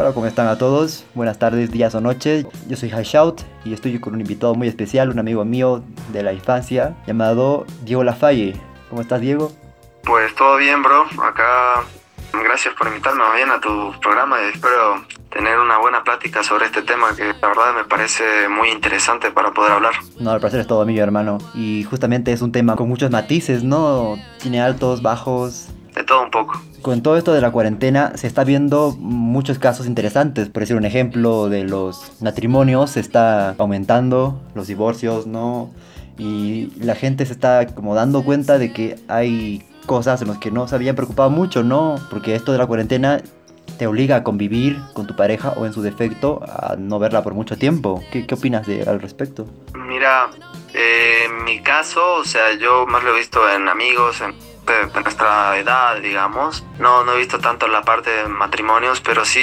Hola, ¿cómo están a todos? Buenas tardes, días o noches. Yo soy Shout y estoy con un invitado muy especial, un amigo mío de la infancia llamado Diego Lafalle. ¿Cómo estás, Diego? Pues todo bien, bro. Acá, gracias por invitarme bien a tu programa y espero tener una buena plática sobre este tema que la verdad me parece muy interesante para poder hablar. No, el placer es todo mío, hermano. Y justamente es un tema con muchos matices, ¿no? Tiene altos, bajos. De todo un poco. Con todo esto de la cuarentena se está viendo muchos casos interesantes. Por decir un ejemplo de los matrimonios, se está aumentando los divorcios, ¿no? Y la gente se está como dando cuenta de que hay cosas en las que no se habían preocupado mucho, ¿no? Porque esto de la cuarentena te obliga a convivir con tu pareja o en su defecto a no verla por mucho tiempo. ¿Qué, qué opinas de, al respecto? Mira, eh, en mi caso, o sea, yo más lo he visto en amigos, en nuestra edad, digamos. No, no he visto tanto la parte de matrimonios, pero sí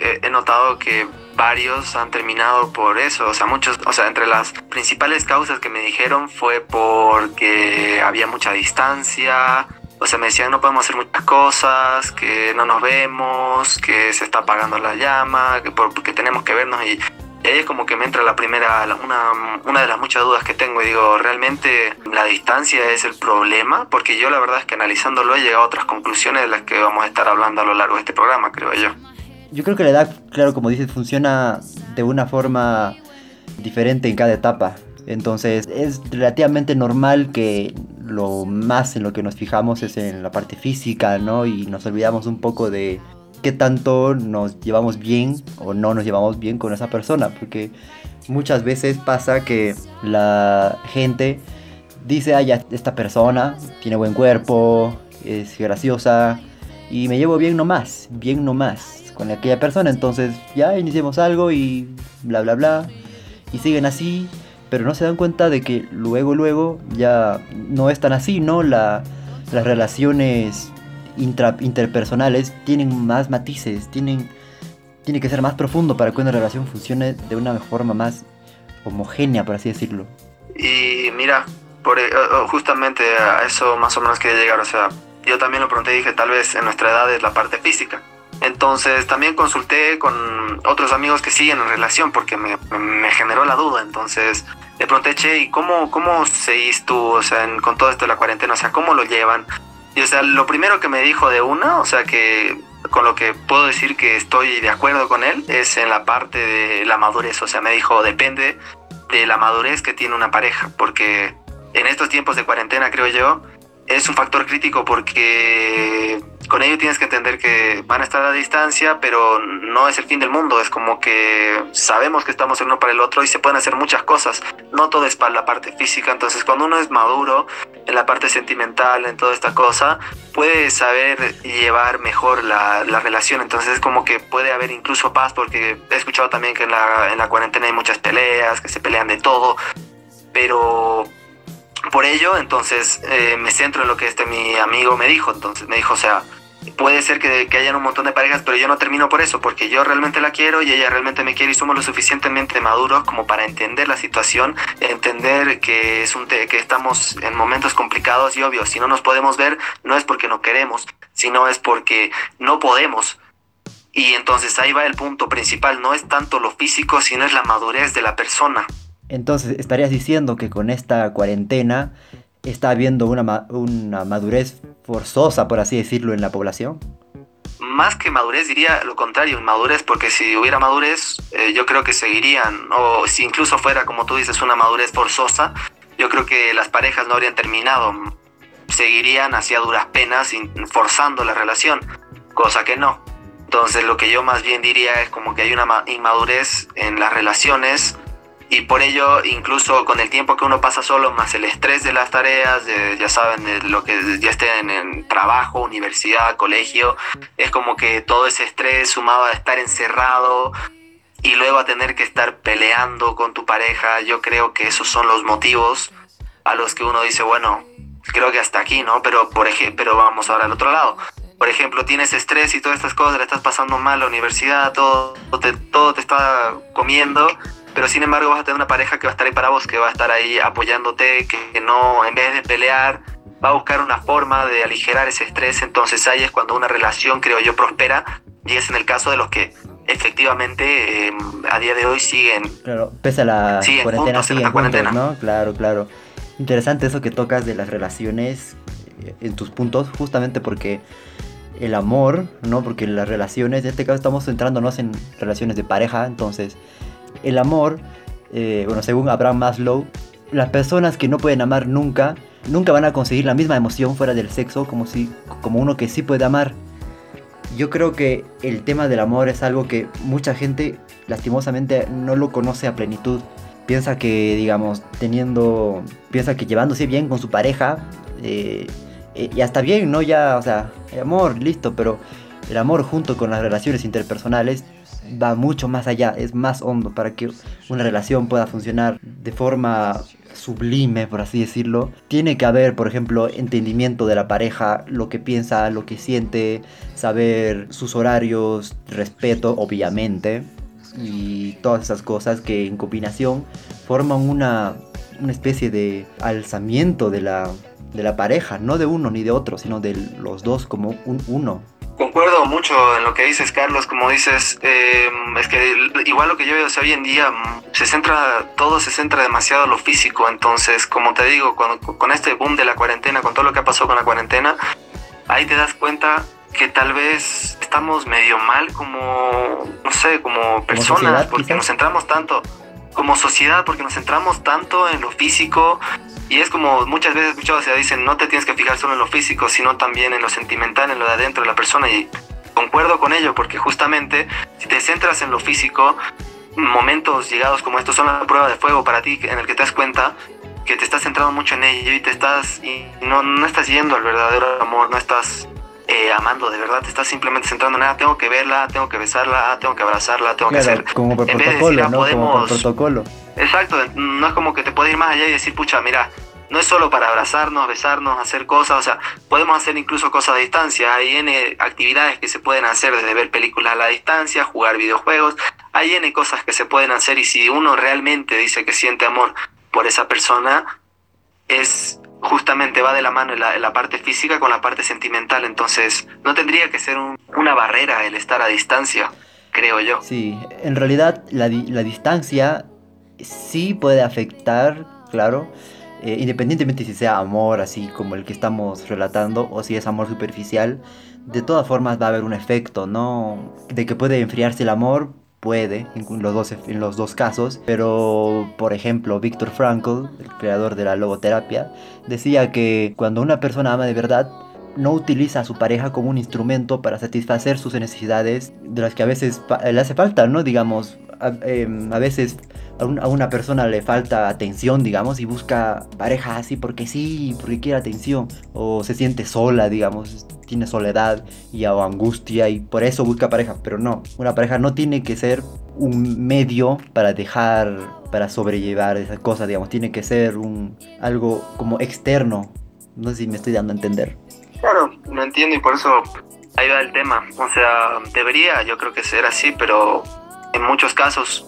he, notado que varios han terminado por eso. O sea, muchos, o sea, entre las principales causas que me dijeron fue porque había mucha distancia, o sea, me decían no podemos hacer muchas cosas, que no nos vemos, que se está apagando la llama, que, por, que tenemos que vernos y, y, ahí es como que me entra la primera, una, una de las muchas dudas que tengo y digo, ¿realmente la distancia es el problema? Porque yo la verdad es que analizándolo he llegado a otras conclusiones de las que vamos a estar hablando a lo largo de este programa, creo yo. Yo creo que la edad, claro, como dices, funciona de una forma diferente en cada etapa. Entonces es relativamente normal que lo más en lo que nos fijamos es en la parte física, ¿no? Y nos olvidamos un poco de qué tanto nos llevamos bien o no nos llevamos bien con esa persona. Porque muchas veces pasa que la gente dice, ah, ya esta persona tiene buen cuerpo, es graciosa y me llevo bien nomás, bien nomás con aquella persona. Entonces ya iniciemos algo y bla, bla, bla. Y siguen así pero no se dan cuenta de que luego, luego ya no es tan así, ¿no? La, las relaciones interpersonales tienen más matices, tienen, tiene que ser más profundo para que una relación funcione de una forma más homogénea, por así decirlo. Y mira, por, eh, justamente a eso más o menos quería llegar, o sea, yo también lo pregunté y dije, tal vez en nuestra edad es la parte física. Entonces también consulté con otros amigos que siguen en relación porque me, generó la duda. Entonces le pregunté, che, ¿y cómo, cómo seguís tú, o sea, con todo esto de la cuarentena? O sea, ¿cómo lo llevan? Y o sea, lo primero que me dijo de una, o sea, que con lo que puedo decir que estoy de acuerdo con él, es en la parte de la madurez. O sea, me dijo, depende de la madurez que tiene una pareja, porque en estos tiempos de cuarentena, creo yo, es un factor crítico porque con ello tienes que entender que van a estar a distancia, pero no es el fin del mundo. Es como que sabemos que estamos el uno para el otro y se pueden hacer muchas cosas. No todo es para la parte física. Entonces, cuando uno es maduro en la parte sentimental, en toda esta cosa, puede saber llevar mejor la, la relación. Entonces, es como que puede haber incluso paz, porque he escuchado también que en la, en la cuarentena hay muchas peleas, que se pelean de todo. Pero por ello, entonces eh, me centro en lo que este mi amigo me dijo. Entonces me dijo, o sea, puede ser que, que, hayan un montón de parejas, pero yo no termino por eso, porque yo realmente la quiero y ella realmente me quiere y somos lo suficientemente maduros como para entender la situación, entender que, es un que estamos en momentos complicados y obvios. Si no nos podemos ver, no es porque no queremos, sino es porque no podemos. Y entonces ahí va el punto principal, no es tanto lo físico, sino es la madurez de la persona. Entonces, estarías diciendo que con esta cuarentena está habiendo una, una madurez forzosa, por así decirlo, en la población. Más que madurez diría lo contrario, inmadurez, porque si hubiera madurez, eh, yo creo que seguirían, o si incluso fuera, como tú dices, una madurez forzosa, yo creo que las parejas no habrían terminado, seguirían hacia duras penas, forzando la relación, cosa que no. Entonces lo que yo más bien diría es como que hay una inmadurez en las relaciones y por ello incluso con el tiempo que uno pasa solo más el estrés de las tareas de, ya saben de lo que ya estén en trabajo universidad colegio es como que todo ese estrés sumado a estar encerrado y luego a tener que estar peleando con tu pareja yo creo que esos son los motivos a los que uno dice bueno creo que hasta aquí no pero por ejemplo vamos ahora al otro lado por ejemplo, tienes estrés y todas estas cosas, le estás pasando mal la universidad, todo te, todo te está comiendo pero sin embargo vas a tener una pareja que va a estar ahí para vos, que va a estar ahí apoyándote, que no, en vez de pelear, va a buscar una forma de aligerar ese estrés. Entonces ahí es cuando una relación, creo yo, prospera. Y es en el caso de los que efectivamente em, a día de hoy siguen. Claro, pese a la cuarentena, siguen cuarentena. ¿no? Claro, claro. Interesante eso que tocas de las relaciones eh, en tus puntos, justamente porque el amor, ¿no? Porque las relaciones, en este caso estamos centrándonos en relaciones de pareja, entonces el amor, eh, bueno, según Abraham Maslow, las personas que no pueden amar nunca, nunca van a conseguir la misma emoción fuera del sexo como, si, como uno que sí puede amar. Yo creo que el tema del amor es algo que mucha gente lastimosamente no lo conoce a plenitud. Piensa que, digamos, teniendo, piensa que llevándose bien con su pareja, eh, eh, ya está bien, ¿no? Ya, o sea, el amor, listo, pero el amor junto con las relaciones interpersonales va mucho más allá, es más hondo para que una relación pueda funcionar de forma sublime, por así decirlo. Tiene que haber, por ejemplo, entendimiento de la pareja, lo que piensa, lo que siente, saber sus horarios, respeto, obviamente, y todas esas cosas que en combinación forman una, una especie de alzamiento de la, de la pareja, no de uno ni de otro, sino de los dos como un uno. Concuerdo mucho en lo que dices, Carlos. Como dices, eh, es que igual lo que yo veo hoy en día mm, se centra, todo se centra demasiado en lo físico. Entonces, como te digo, cuando, con este boom de la cuarentena, con todo lo que ha pasado con la cuarentena, ahí te das cuenta que tal vez estamos medio mal como, no sé, como personas, porque nos centramos tanto como sociedad, porque nos centramos tanto en lo físico y es como muchas veces escuchado, o sea, dicen, no te tienes que fijar solo en lo físico, sino también en lo sentimental, en lo de adentro de la persona. Y concuerdo con ello, porque justamente si te centras en lo físico, momentos llegados como estos son la prueba de fuego para ti, en el que te das cuenta que te estás centrando mucho en ello y te estás y no, no estás yendo al verdadero amor, no estás eh, amando de verdad, te estás simplemente centrando en nada, tengo que verla, tengo que besarla, tengo que abrazarla, tengo que hacer. Como por protocolo, ah, ¿no? Como por protocolo. Exacto, no es como que te puede ir más allá y decir, pucha, mira, no es solo para abrazarnos, besarnos, hacer cosas, o sea, podemos hacer incluso cosas a distancia. Hay N actividades que se pueden hacer desde ver películas a la distancia, jugar videojuegos, hay N cosas que se pueden hacer y si uno realmente dice que siente amor por esa persona, es justamente va de la mano la, la parte física con la parte sentimental, entonces no tendría que ser una barrera el estar a distancia, creo yo. Sí, en realidad la, la distancia sí puede afectar, claro, eh, independientemente si sea amor así como el que estamos relatando o si es amor superficial, de todas formas va a haber un efecto, ¿no? De que puede enfriarse el amor, puede, en los dos, en los dos casos, pero por ejemplo, Viktor Frankl, el creador de la logoterapia, decía que cuando una persona ama de verdad, no utiliza a su pareja como un instrumento para satisfacer sus necesidades de las que a veces le hace falta, ¿no? Digamos, a, em, a veces a, una persona le falta atención, digamos, y busca pareja así porque sí, porque quiere atención, o se siente sola, digamos, tiene soledad y o angustia y por eso busca pareja, pero no, una pareja no tiene que ser un medio para dejar, para sobrellevar esas cosas, digamos, tiene que ser un algo como externo, no sé si me estoy dando a entender. Claro, lo entiendo y por eso ahí va el tema, o sea, debería yo creo que ser así, pero en muchos casos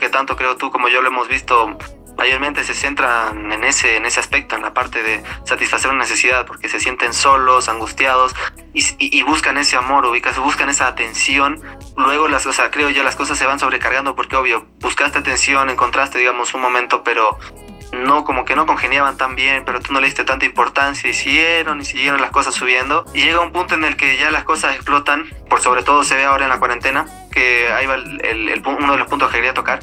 que tanto creo tú como yo lo hemos visto mayormente se centran en ese, en ese aspecto, en la parte de satisfacer una necesidad, porque se sienten solos, angustiados y, buscan ese amor, ubicas, buscan esa atención. Luego las, o sea, creo yo las cosas se van sobrecargando porque obvio, buscaste atención, encontraste, digamos, un momento, pero no, como que no congeniaban tan bien, pero tú no le diste tanta importancia y siguieron y siguieron las cosas subiendo. Y llega un punto en el que ya las cosas explotan, por sobre todo se ve ahora en la cuarentena, que ahí va el, uno de los puntos que quería tocar.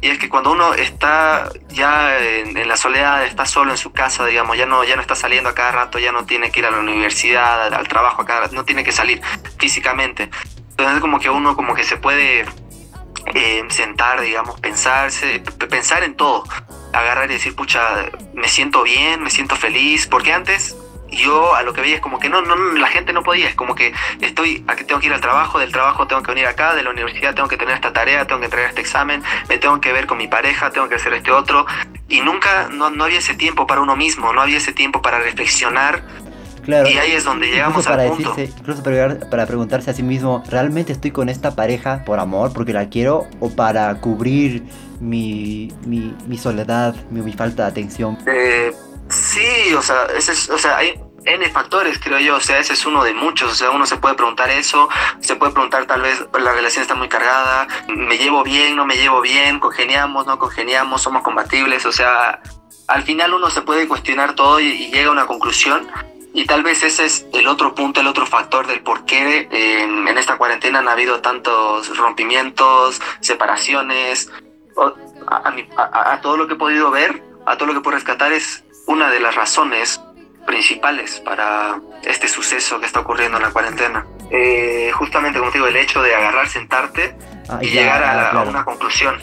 Y es que cuando uno está ya en, la soledad, está solo en su casa, digamos, ya no, ya no está saliendo a cada rato, ya no tiene que ir a la universidad, al, trabajo a cada no tiene que salir físicamente. Entonces como que uno como que se puede eh, sentar, digamos, pensarse, pensar en todo agarrar y decir, pucha, me siento bien, me siento feliz, porque antes yo a lo que veía es como que no, no, la gente no podía, es como que estoy, aquí tengo que ir al trabajo, del trabajo tengo que venir acá, de la universidad tengo que tener esta tarea, tengo que entregar este examen, me tengo que ver con mi pareja, tengo que hacer este otro, y nunca, no, no había ese tiempo para uno mismo, no había ese tiempo para reflexionar Claro, y ahí es donde llegamos para al punto. incluso para, para, preguntarse a sí mismo, ¿realmente estoy con esta pareja por amor, porque la quiero, o para cubrir mi, mi, soledad, mi, falta de atención? Eh, sí, o sea, es, o sea N factores, creo yo, o sea, ese es uno de muchos, o sea, uno se puede preguntar eso, se puede preguntar tal vez la relación está muy cargada, me llevo bien, no me llevo bien, congeniamos, no congeniamos, somos compatibles, o sea, al final uno se puede cuestionar todo y, llega a una conclusión y tal vez ese es el otro punto, el otro factor del por qué en, esta cuarentena han habido tantos rompimientos, separaciones, a, todo lo que he podido ver, a todo lo que puedo rescatar es una de las razones principales para este suceso que está ocurriendo en la cuarentena. Eh, justamente, como te digo, el hecho de agarrar, sentarte ah, y llegar a, una conclusión.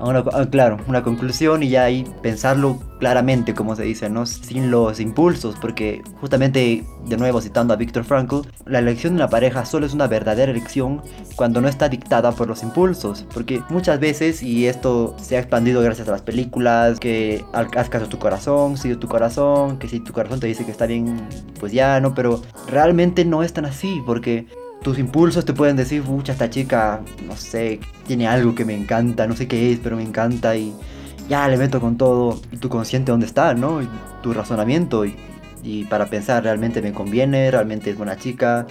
Ah, claro, una conclusión y ya ahí pensarlo claramente, como se dice, ¿no? Sin los impulsos, porque justamente, de nuevo citando a Víctor Frankl, la elección de una pareja solo es una verdadera elección cuando no está dictada por los impulsos, porque muchas veces, y esto se ha expandido gracias a las películas, que haz caso tu corazón, sigue tu corazón, que si tu corazón te dice que está bien, pues ya, ¿no? Pero realmente no es tan así, porque tus impulsos te pueden decir, pucha, esta chica, no sé, tiene algo que me encanta, no sé qué es, pero me encanta y ya le meto con todo. Y tu consciente dónde está, ¿no? tu razonamiento y, y, para pensar, realmente me conviene, realmente es buena chica,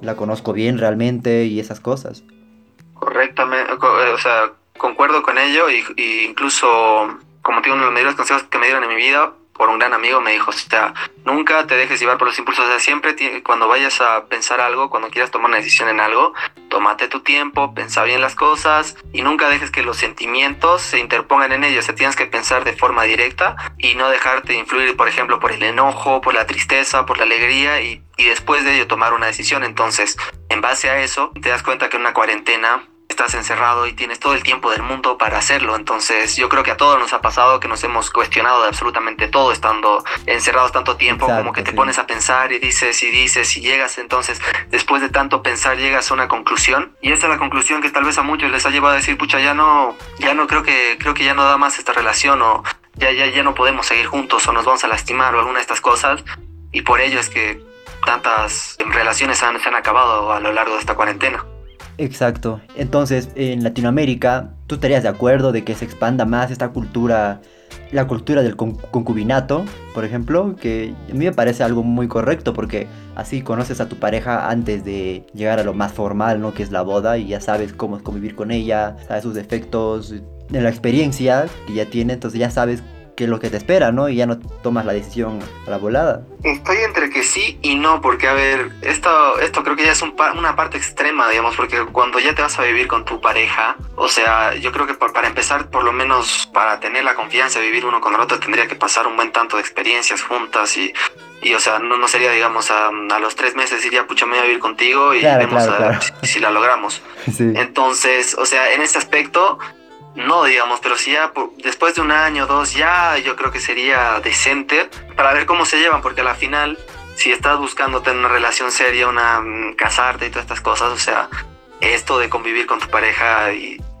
la conozco bien realmente y esas cosas. Correctamente, eh, o sea, concuerdo con ello y, y incluso, como tengo uno de los mayores consejos que me dieron en mi vida, por un gran amigo me dijo, o sea, nunca te dejes llevar por los impulsos, o sea, siempre cuando vayas a pensar algo, cuando quieras tomar una decisión en algo, tómate tu tiempo, pensa bien las cosas y nunca dejes que los sentimientos se interpongan en ellos, o sea, tienes que pensar de forma directa y no dejarte influir, por ejemplo, por el enojo, por la tristeza, por la alegría y, y después de ello tomar una decisión. Entonces, en base a eso, te das cuenta que una cuarentena estás encerrado y tienes todo el tiempo del mundo para hacerlo. Entonces yo creo que a todos nos ha pasado que nos hemos cuestionado de absolutamente todo estando encerrados tanto tiempo, como que te pones a pensar y dices y dices y llegas entonces después de tanto pensar llegas a una conclusión y esa es la conclusión que tal vez a muchos les ha llevado a decir, pucha, ya no, ya no creo que, creo que ya no da más esta relación o ya, ya, ya no podemos seguir juntos o nos vamos a lastimar o alguna de estas cosas y por ello es que tantas relaciones han, se han acabado a lo largo de esta cuarentena. Exacto. Entonces, en Latinoamérica, ¿tú estarías de acuerdo de que se expanda más esta cultura, la cultura del concubinato, por ejemplo? Que a mí me parece algo muy correcto porque así conoces a tu pareja antes de llegar a lo más formal, ¿no? Que es la boda y ya sabes cómo es convivir con ella, sabes sus defectos, de la experiencia que ya tiene, entonces ya sabes que es lo que te espera, ¿no? Y ya no tomas la decisión a la volada. Estoy entre que sí y no, porque a ver, esto, esto creo que ya es una parte extrema, digamos, porque cuando ya te vas a vivir con tu pareja, o sea, yo creo que para empezar, por lo menos para tener la confianza de vivir uno con el otro, tendría que pasar un buen tanto de experiencias juntas y y o sea, no, no sería, digamos, a, a, los tres meses iría, pucha, me voy a vivir contigo y vemos a ver si, la logramos. Entonces, o sea, en ese aspecto, no digamos, pero si ya después de un año, dos, ya yo creo que sería decente para ver cómo se llevan, porque a la final, si estás buscando tener una relación seria, una mm, casarte y todas estas cosas, o sea, esto de convivir con tu pareja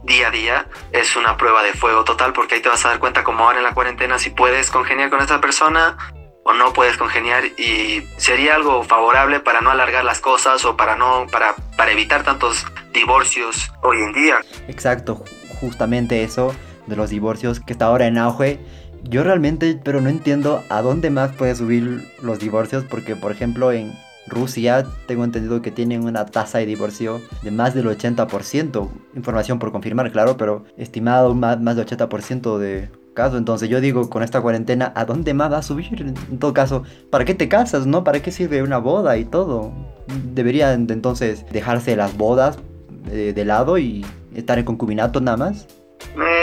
día a día es una prueba de fuego total, porque ahí te vas a dar cuenta como ahora en la cuarentena si puedes congeniar con esta persona o no puedes congeniar y sería algo favorable para no alargar las cosas o para no para para evitar tantos divorcios hoy en día. Exacto, justamente eso de los divorcios que está ahora en auge. Yo realmente, pero no entiendo a dónde más puede subir los divorcios, porque por ejemplo en Rusia tengo entendido que tienen una tasa de divorcio de más del 80%, información por confirmar, claro, pero estimado más, más del 80% de casos. Entonces yo digo, con esta cuarentena, ¿a dónde más va a subir? En todo caso, ¿para qué te casas, no? ¿Para qué sirve una boda y todo? Deberían entonces dejarse las bodas eh, de lado y estar en concubinato nada más?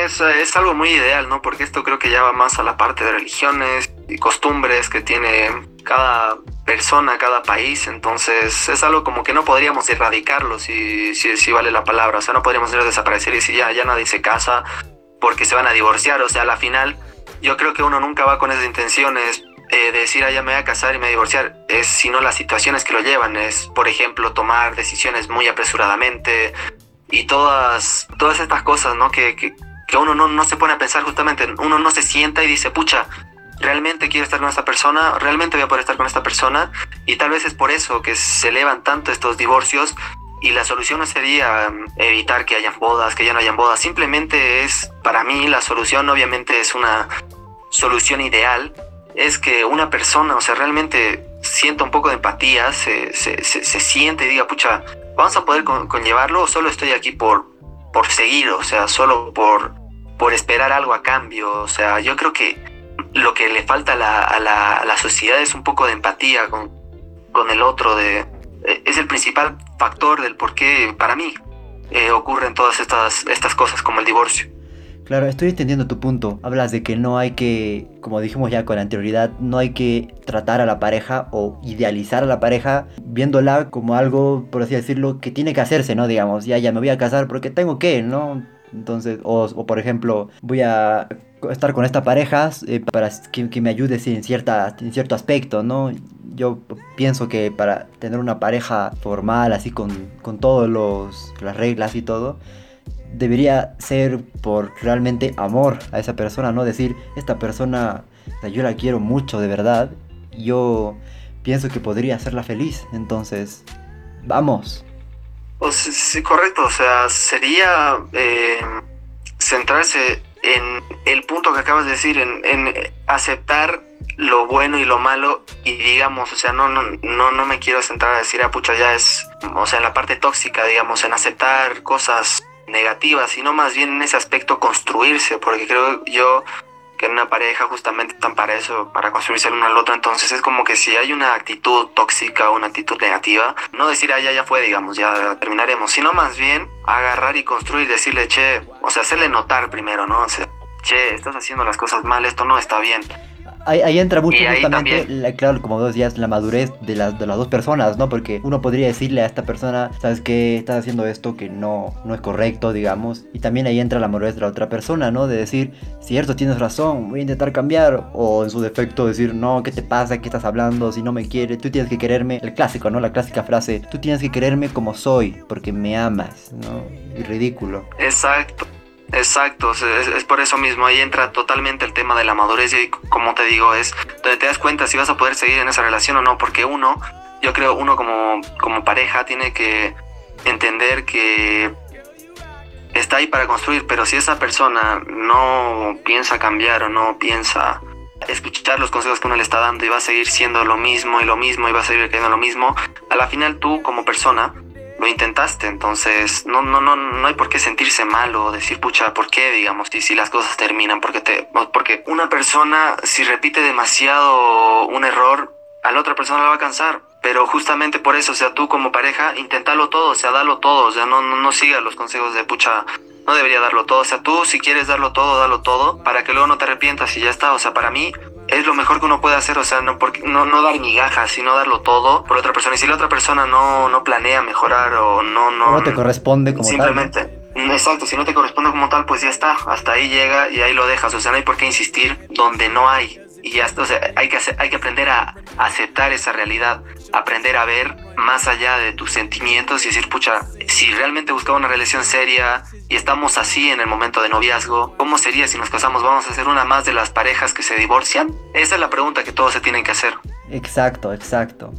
Es, es, algo muy ideal, ¿no? Porque esto creo que ya va más a la parte de religiones y costumbres que tiene cada persona, cada país. Entonces es algo como que no podríamos erradicarlo, si, si, si vale la palabra. O sea, no podríamos desaparecer y si ya, ya nadie se casa porque se van a divorciar. O sea, a la final yo creo que uno nunca va con esas intenciones eh, de decir, ah, ya me voy a casar y me voy a divorciar, es sino las situaciones que lo llevan, es, por ejemplo, tomar decisiones muy apresuradamente, y todas, todas estas cosas, ¿no? Que, que, uno no, no, se pone a pensar justamente, uno no se sienta y dice, pucha, realmente quiero estar con esta persona, realmente voy a poder estar con esta persona, y tal vez es por eso que se elevan tanto estos divorcios, y la solución no sería um, evitar que hayan bodas, que ya no hayan bodas, simplemente es, para mí, la solución obviamente es una solución ideal, es que una persona, o sea, realmente sienta un poco de empatía, se, se, se, siente y diga, pucha, ¿vamos a poder conllevarlo o solo estoy aquí por, por seguir? O sea, solo por, por esperar algo a cambio. O sea, yo creo que lo que le falta a la, a la, la sociedad es un poco de empatía con, con el otro, de, eh, es el principal factor del por qué, para mí, eh, ocurren todas estas, estas cosas como el divorcio. Claro, estoy entendiendo tu punto. Hablas de que no hay que, como dijimos ya con anterioridad, no hay que tratar a la pareja o idealizar a la pareja viéndola como algo, por así decirlo, que tiene que hacerse, ¿no? Digamos, ya, ya me voy a casar porque tengo que, ¿no? Entonces, o, por ejemplo, voy a estar con esta pareja eh, para que, me ayude en, cierta, en cierto aspecto, ¿no? Yo pienso que para tener una pareja formal, así con, con todas las reglas y todo, debería ser por realmente amor a esa persona, no decir, esta persona, yo la quiero mucho de verdad, yo pienso que podría hacerla feliz, entonces, vamos. sí, correcto, o sea, sería eh, centrarse en el punto que acabas de decir, en, en, aceptar lo bueno y lo malo y digamos, o sea, no, no, no, no me quiero centrar a decir, ah, pucha, ya es, o sea, en la parte tóxica, digamos, en aceptar cosas negativa, sino más bien en ese aspecto construirse, porque creo yo que en una pareja justamente están para eso, para construirse el uno al otro, entonces es como que si hay una actitud tóxica o una actitud negativa, no decir, ah, ya, ya fue, digamos, ya terminaremos, sino más bien agarrar y construir, decirle, che, o sea, hacerle notar primero, ¿no? O sea, che, estás haciendo las cosas mal, esto no está bien. Ahí, entra mucho justamente, claro, como dos días, la madurez de las, de las dos personas, ¿no? Porque uno podría decirle a esta persona, ¿sabes qué? Estás haciendo esto que no, no es correcto, digamos. Y también ahí entra la madurez de la otra persona, ¿no? De decir, cierto, tienes razón, voy a intentar cambiar. O en su defecto decir, no, ¿qué te pasa? ¿Qué estás hablando? Si no me quieres, tú tienes que quererme. El clásico, ¿no? La clásica frase, tú tienes que quererme como soy, porque me amas, ¿no? Y ridículo. Exacto. Exacto, es, por eso mismo, ahí entra totalmente el tema de la madurez y como te digo, es donde te das cuenta si vas a poder seguir en esa relación o no, porque uno, yo creo, uno como, como pareja tiene que entender que está ahí para construir, pero si esa persona no piensa cambiar o no piensa escuchar los consejos que uno le está dando y va a seguir siendo lo mismo y lo mismo y va a seguir creyendo lo mismo, a la final tú como persona lo intentaste, entonces no, no, no, no hay por qué sentirse mal o decir, pucha, ¿por qué? Digamos, y si las cosas terminan, porque, te, porque una persona, si repite demasiado un error, a la otra persona la va a cansar. Pero justamente por eso, o sea, tú como pareja, inténtalo todo, o sea, dalo todo, o sea, no, no, no sigas los consejos de pucha, no debería darlo todo. O sea, tú si quieres darlo todo, dalo todo, para que luego no te arrepientas y ya está. O sea, para mí, es lo mejor que uno puede hacer, o sea, no, porque, no, no dar migajas, sino darlo todo por otra persona. Y si la otra persona no, no planea mejorar o no... No, no te corresponde como simplemente, tal. Simplemente, exacto, si no te corresponde como tal, pues ya está, hasta ahí llega y ahí lo dejas. O sea, no hay por qué insistir donde no hay. Y ya está, o sea, hay que, hacer, hay que aprender a aceptar esa realidad, aprender a ver más allá de tus sentimientos y decir, pucha, si realmente buscaba una relación seria, y estamos así en el momento de noviazgo, ¿cómo sería si nos casamos? ¿Vamos a ser una más de las parejas que se divorcian? Esa es la pregunta que todos se tienen que hacer. Exacto, exacto.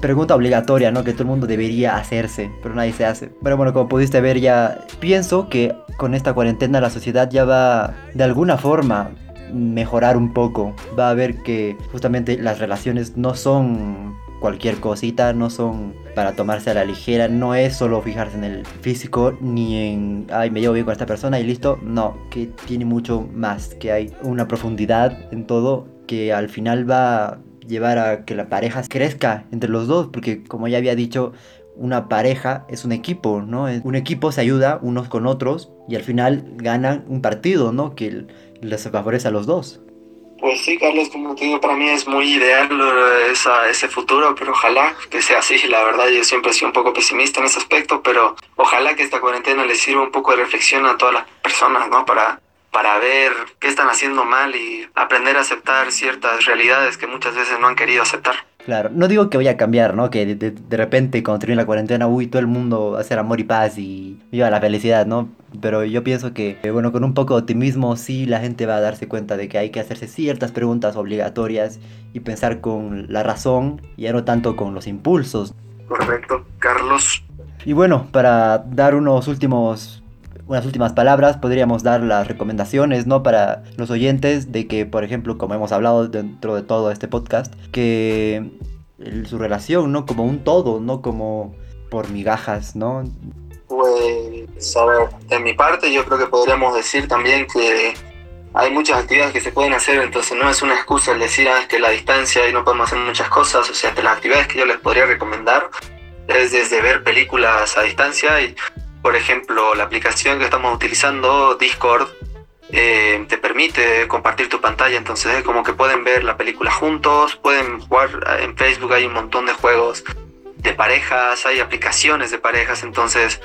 pregunta obligatoria, ¿no? Que todo el mundo debería hacerse, pero nadie se hace. Pero bueno, como pudiste ver ya, pienso que con esta cuarentena la sociedad ya va de alguna forma mejorar un poco. Va a ver que justamente las relaciones no son cualquier cosita, no son para tomarse a la ligera, no es solo fijarse en el físico ni en, ay, me llevo bien con esta persona y listo, no, que tiene mucho más, que hay una profundidad en todo que al final va a llevar a que la pareja crezca entre los dos, porque como ya había dicho, una pareja es un equipo, ¿no? Un equipo se ayuda unos con otros y al final ganan un partido, ¿no? Que les favorece a los dos. Pues sí, Carlos, como te digo, para mí es muy ideal eh, esa, ese futuro, pero ojalá que sea así. La verdad, yo siempre he sido un poco pesimista en ese aspecto, pero ojalá que esta cuarentena les sirva un poco de reflexión a todas las personas, ¿no? Para, para ver qué están haciendo mal y aprender a aceptar ciertas realidades que muchas veces no han querido aceptar. Claro, no digo que vaya a cambiar, ¿no? Que de, de, repente cuando termine la cuarentena, uy, todo el mundo va a ser amor y paz y viva la felicidad, ¿no? Pero yo pienso que, bueno, con un poco de optimismo sí la gente va a darse cuenta de que hay que hacerse ciertas preguntas obligatorias y pensar con la razón y ya no tanto con los impulsos. Correcto, Carlos. Y bueno, para dar unos últimos unas últimas palabras, podríamos dar las recomendaciones, ¿no? Para los oyentes de que, por ejemplo, como hemos hablado dentro de todo este podcast, que su relación, ¿no? Como un todo, no como por migajas, ¿no? Pues, a ver, de mi parte yo creo que podríamos decir también que hay muchas actividades que se pueden hacer, entonces no es una excusa el decir ah, que la distancia y no podemos hacer muchas cosas, o sea, entre las actividades que yo les podría recomendar es desde ver películas a distancia y, por ejemplo, la aplicación que estamos utilizando, Discord, eh, te permite compartir tu pantalla, entonces es como que pueden ver la película juntos, pueden jugar en Facebook, hay un montón de juegos de parejas, hay aplicaciones de parejas, entonces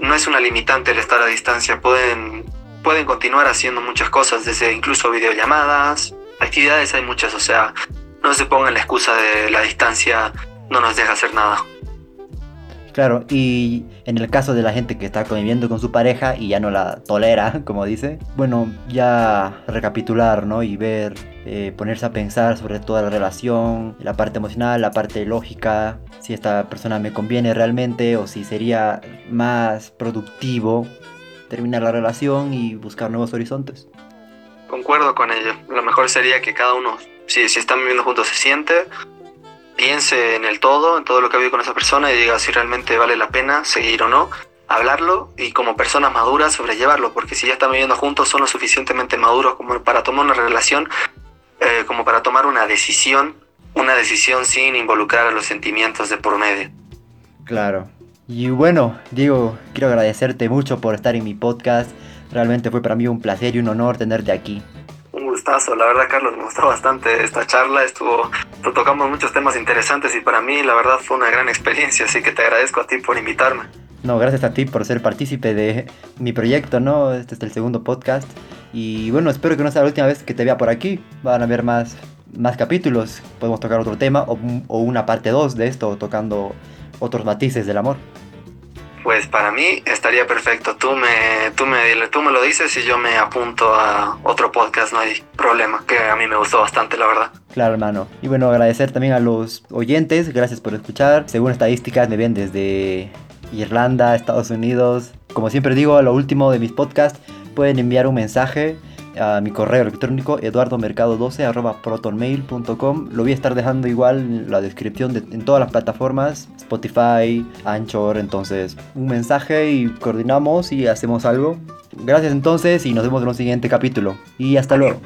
no es una limitante el estar a distancia, pueden, pueden continuar haciendo muchas cosas, desde incluso videollamadas, actividades hay muchas, o sea, no se pongan la excusa de la distancia no nos deja hacer nada. Claro, y en el caso de la gente que está conviviendo con su pareja y ya no la tolera, como dice, bueno, ya recapitular, ¿no? Y ver, eh, ponerse a pensar sobre toda la relación, la parte emocional, la parte lógica, si esta persona me conviene realmente o si sería más productivo terminar la relación y buscar nuevos horizontes. Concuerdo con ello. Lo mejor sería que cada uno, si, si están viviendo juntos, se siente, piense en el todo, en todo lo que ha vivido con esa persona y diga si realmente vale la pena seguir o no, hablarlo y como personas maduras sobrellevarlo, porque si ya están viviendo juntos son lo suficientemente maduros como para tomar una relación, eh, como para tomar una decisión, una decisión sin involucrar a los sentimientos de por medio. Claro. Y bueno, Diego, quiero agradecerte mucho por estar en mi podcast. Realmente fue para mí un placer y un honor tenerte aquí la verdad Carlos, me gustó bastante esta charla, estuvo, tocamos muchos temas interesantes y para mí la verdad fue una gran experiencia, así que te agradezco a ti por invitarme. No, gracias a ti por ser partícipe de mi proyecto, ¿no? Este es el segundo podcast y bueno, espero que no sea la última vez que te vea por aquí, van a haber más, más capítulos, podemos tocar otro tema o, o una parte 2 de esto, tocando otros matices del amor. Pues para mí estaría perfecto. Tú me, tú me, tú me lo dices y yo me apunto a otro podcast, no hay problema, que a mí me gustó bastante, la verdad. Claro, hermano. Y bueno, agradecer también a los oyentes, gracias por escuchar. Según estadísticas, me ven desde Irlanda, Estados Unidos. Como siempre digo, a lo último de mis podcasts, pueden enviar un mensaje a mi correo electrónico eduardomercado12 protonmail.com. Lo voy a estar dejando igual en la descripción de, en todas las plataformas, Spotify, Anchor. Entonces, un mensaje y coordinamos y hacemos algo. Gracias entonces y nos vemos en un siguiente capítulo. Y hasta luego.